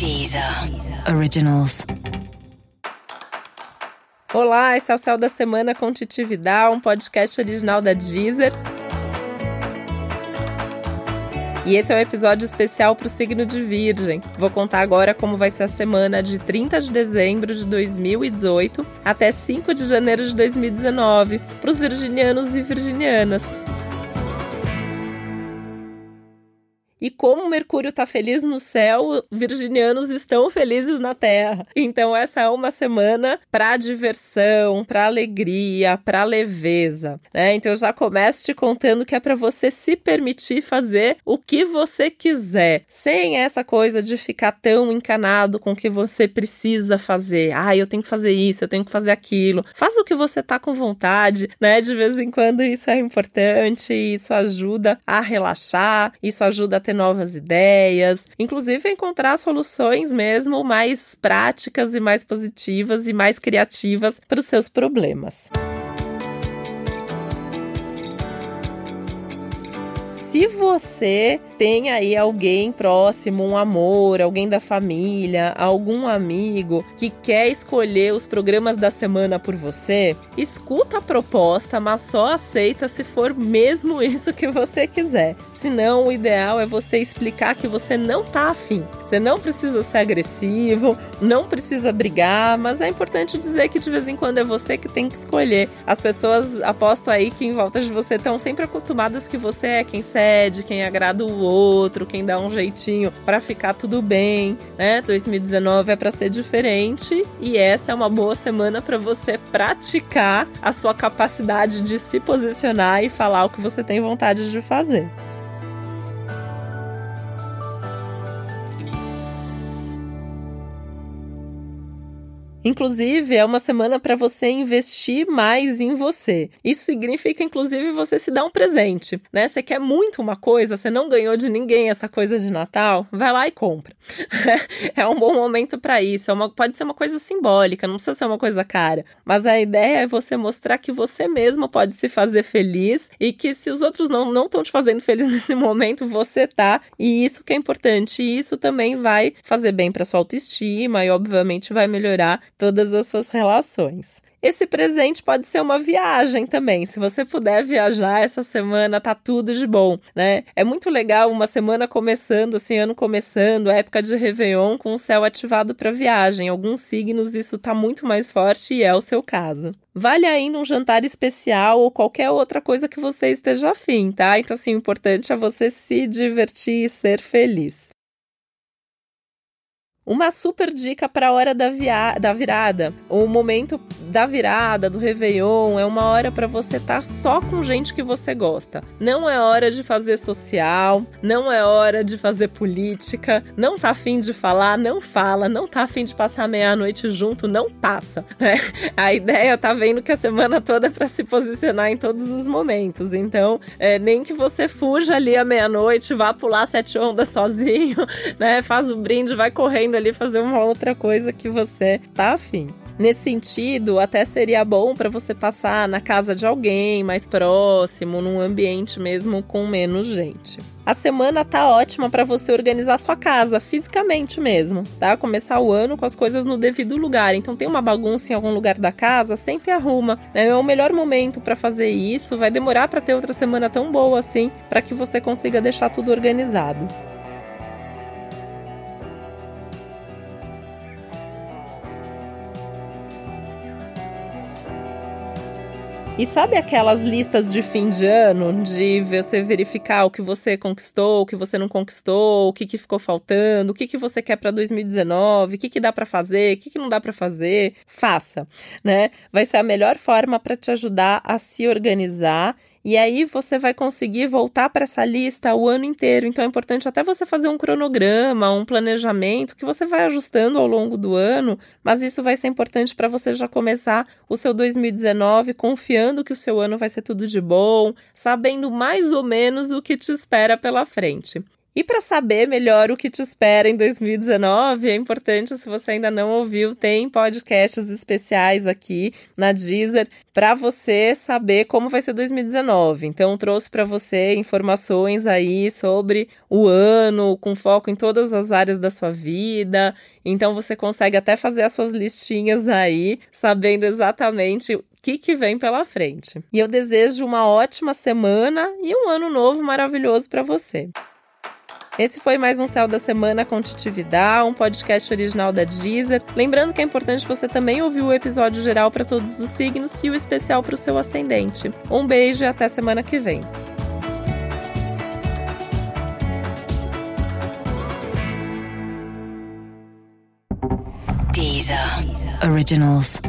Deezer Originals. Olá, esse é o Céu da Semana com Titi Vidal, um podcast original da Deezer. E esse é um episódio especial para o signo de Virgem. Vou contar agora como vai ser a semana de 30 de dezembro de 2018 até 5 de janeiro de 2019 para os virginianos e virginianas. E como Mercúrio está feliz no céu, virginianos estão felizes na Terra. Então essa é uma semana para diversão, para alegria, para leveza, né? Então eu já começo te contando que é para você se permitir fazer o que você quiser, sem essa coisa de ficar tão encanado com o que você precisa fazer. Ah, eu tenho que fazer isso, eu tenho que fazer aquilo. Faz o que você tá com vontade, né? De vez em quando isso é importante, isso ajuda a relaxar, isso ajuda a ter novas ideias, inclusive encontrar soluções mesmo mais práticas e mais positivas e mais criativas para os seus problemas. Se você tem aí alguém próximo, um amor, alguém da família, algum amigo que quer escolher os programas da semana por você, escuta a proposta, mas só aceita se for mesmo isso que você quiser. Senão, o ideal é você explicar que você não tá afim. Você não precisa ser agressivo, não precisa brigar, mas é importante dizer que de vez em quando é você que tem que escolher. As pessoas, aposto aí que em volta de você estão sempre acostumadas que você é quem cede, quem agrada o outro, quem dá um jeitinho para ficar tudo bem, né? 2019 é para ser diferente e essa é uma boa semana para você praticar a sua capacidade de se posicionar e falar o que você tem vontade de fazer. Inclusive, é uma semana para você investir mais em você. Isso significa, inclusive, você se dar um presente, né? Você quer muito uma coisa, você não ganhou de ninguém essa coisa de Natal, vai lá e compra. é um bom momento para isso. É uma, pode ser uma coisa simbólica, não precisa ser uma coisa cara. Mas a ideia é você mostrar que você mesmo pode se fazer feliz e que se os outros não estão te fazendo feliz nesse momento, você tá. E isso que é importante. E isso também vai fazer bem para sua autoestima e, obviamente, vai melhorar todas as suas relações. Esse presente pode ser uma viagem também. Se você puder viajar essa semana, tá tudo de bom, né? É muito legal uma semana começando, assim, ano começando, época de Réveillon com o céu ativado para viagem. Alguns signos isso tá muito mais forte e é o seu caso. Vale ainda um jantar especial ou qualquer outra coisa que você esteja afim, tá? Então, assim, o importante é você se divertir e ser feliz. Uma super dica para a hora da, via da virada. O momento da virada, do Réveillon, é uma hora para você estar tá só com gente que você gosta. Não é hora de fazer social, não é hora de fazer política, não tá afim de falar, não fala, não tá afim de passar meia-noite junto, não passa. Né? A ideia tá vendo que a semana toda é para se posicionar em todos os momentos. Então, é, nem que você fuja ali à meia-noite, vá pular sete ondas sozinho, né? Faz o brinde, vai correndo ali fazer uma outra coisa que você tá afim. Nesse sentido, até seria bom para você passar na casa de alguém mais próximo, num ambiente mesmo com menos gente. A semana tá ótima para você organizar sua casa, fisicamente mesmo, tá? Começar o ano com as coisas no devido lugar. Então tem uma bagunça em algum lugar da casa, senta e arruma. É o melhor momento para fazer isso. Vai demorar para ter outra semana tão boa assim, para que você consiga deixar tudo organizado. E sabe aquelas listas de fim de ano, de você verificar o que você conquistou, o que você não conquistou, o que, que ficou faltando, o que, que você quer para 2019, o que, que dá para fazer, o que, que não dá para fazer? Faça, né? Vai ser a melhor forma para te ajudar a se organizar e aí você vai conseguir voltar para essa lista o ano inteiro. Então é importante até você fazer um cronograma, um planejamento que você vai ajustando ao longo do ano, mas isso vai ser importante para você já começar o seu 2019 confiando que o seu ano vai ser tudo de bom, sabendo mais ou menos o que te espera pela frente. E para saber melhor o que te espera em 2019, é importante, se você ainda não ouviu, tem podcasts especiais aqui na Deezer para você saber como vai ser 2019. Então, trouxe para você informações aí sobre o ano, com foco em todas as áreas da sua vida. Então, você consegue até fazer as suas listinhas aí, sabendo exatamente o que, que vem pela frente. E eu desejo uma ótima semana e um ano novo maravilhoso para você. Esse foi mais um Céu da Semana com Titividade, um podcast original da Deezer. Lembrando que é importante você também ouvir o episódio geral para todos os signos e o especial para o seu ascendente. Um beijo e até semana que vem. Deezer. Originals.